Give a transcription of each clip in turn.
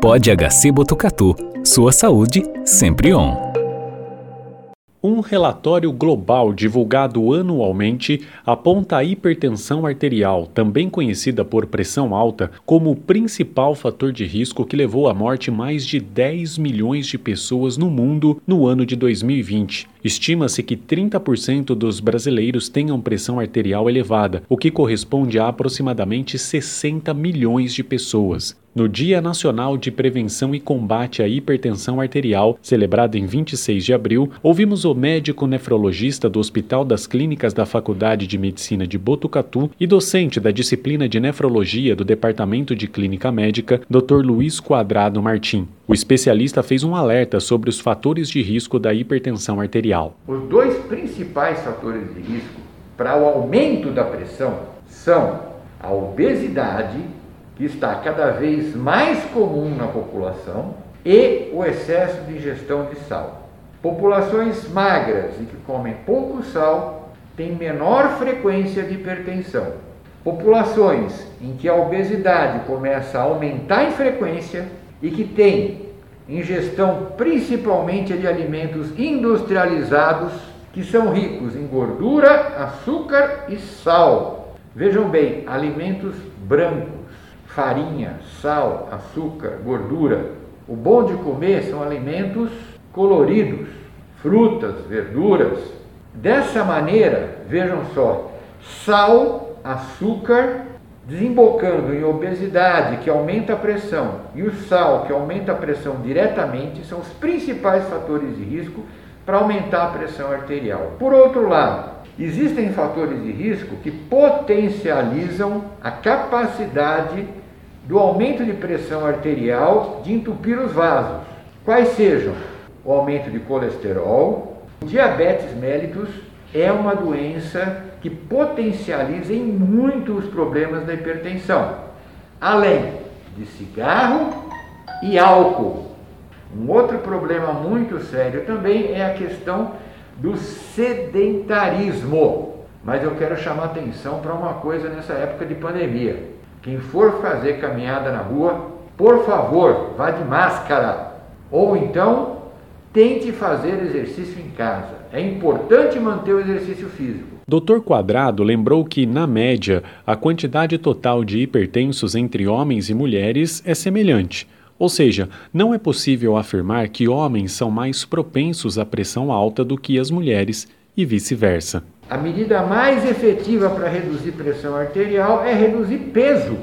Pode HC Botucatu. Sua saúde sempre on. Um relatório global divulgado anualmente aponta a hipertensão arterial, também conhecida por pressão alta, como o principal fator de risco que levou à morte mais de 10 milhões de pessoas no mundo no ano de 2020. Estima-se que 30% dos brasileiros tenham pressão arterial elevada, o que corresponde a aproximadamente 60 milhões de pessoas. No Dia Nacional de Prevenção e Combate à Hipertensão Arterial, celebrado em 26 de abril, ouvimos o médico nefrologista do Hospital das Clínicas da Faculdade de Medicina de Botucatu e docente da disciplina de nefrologia do Departamento de Clínica Médica, Dr. Luiz Quadrado Martim. O especialista fez um alerta sobre os fatores de risco da hipertensão arterial. Os dois principais fatores de risco para o aumento da pressão são a obesidade, que está cada vez mais comum na população, e o excesso de ingestão de sal. Populações magras e que comem pouco sal têm menor frequência de hipertensão. Populações em que a obesidade começa a aumentar em frequência e que tem ingestão principalmente de alimentos industrializados que são ricos em gordura, açúcar e sal. Vejam bem, alimentos brancos, farinha, sal, açúcar, gordura. O bom de comer são alimentos coloridos, frutas, verduras. Dessa maneira, vejam só, sal, açúcar desembocando em obesidade, que aumenta a pressão, e o sal, que aumenta a pressão diretamente, são os principais fatores de risco para aumentar a pressão arterial. Por outro lado, existem fatores de risco que potencializam a capacidade do aumento de pressão arterial de entupir os vasos. Quais sejam? O aumento de colesterol, diabetes mellitus é uma doença que potencializa em muito os problemas da hipertensão, além de cigarro e álcool. Um outro problema muito sério também é a questão do sedentarismo. Mas eu quero chamar atenção para uma coisa nessa época de pandemia. Quem for fazer caminhada na rua, por favor, vá de máscara. Ou então tente fazer exercício em casa. É importante manter o exercício físico. Dr. Quadrado lembrou que, na média, a quantidade total de hipertensos entre homens e mulheres é semelhante. Ou seja, não é possível afirmar que homens são mais propensos à pressão alta do que as mulheres e vice-versa. A medida mais efetiva para reduzir pressão arterial é reduzir peso.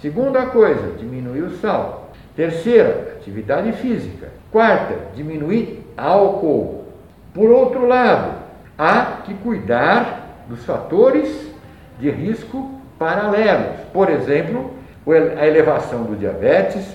Segunda coisa, diminuir o sal. Terceira, atividade física. Quarta, diminuir álcool. Por outro lado, há que cuidar dos fatores de risco paralelos. Por exemplo, a elevação do diabetes,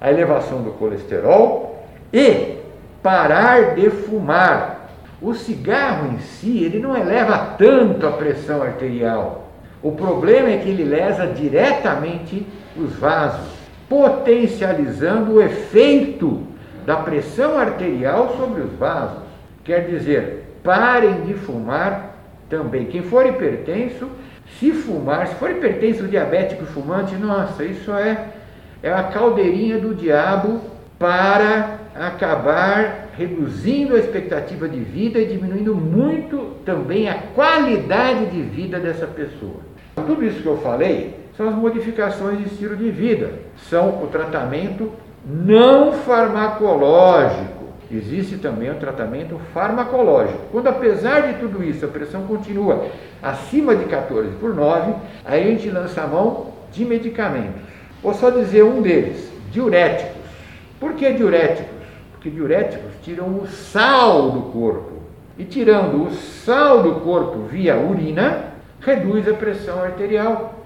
a elevação do colesterol e parar de fumar. O cigarro em si, ele não eleva tanto a pressão arterial. O problema é que ele lesa diretamente os vasos, potencializando o efeito da pressão arterial sobre os vasos. Quer dizer, parem de fumar também. Quem for hipertenso, se fumar, se for hipertenso, diabético, fumante, nossa, isso é, é a caldeirinha do diabo para acabar reduzindo a expectativa de vida e diminuindo muito também a qualidade de vida dessa pessoa. Tudo isso que eu falei são as modificações de estilo de vida, são o tratamento não farmacológico. Existe também o tratamento farmacológico. Quando, apesar de tudo isso, a pressão continua acima de 14 por 9, aí a gente lança a mão de medicamentos. Vou só dizer um deles: diuréticos. Por que diuréticos? Porque diuréticos tiram o sal do corpo. E tirando o sal do corpo via urina, reduz a pressão arterial.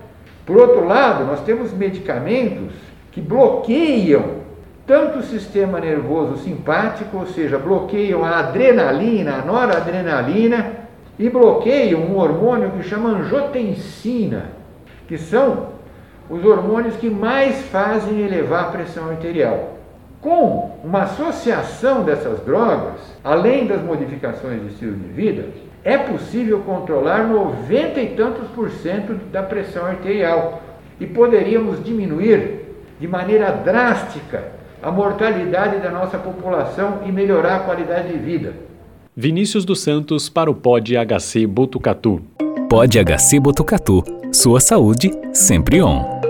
Por outro lado, nós temos medicamentos que bloqueiam tanto o sistema nervoso simpático, ou seja, bloqueiam a adrenalina, a noradrenalina, e bloqueiam um hormônio que chama angiotensina, que são os hormônios que mais fazem elevar a pressão arterial. Com uma associação dessas drogas, além das modificações de estilo de vida, é possível controlar 90 e tantos por cento da pressão arterial e poderíamos diminuir de maneira drástica a mortalidade da nossa população e melhorar a qualidade de vida. Vinícius dos Santos para o Pod HC Botucatu. Pod HC Botucatu. Sua saúde sempre on.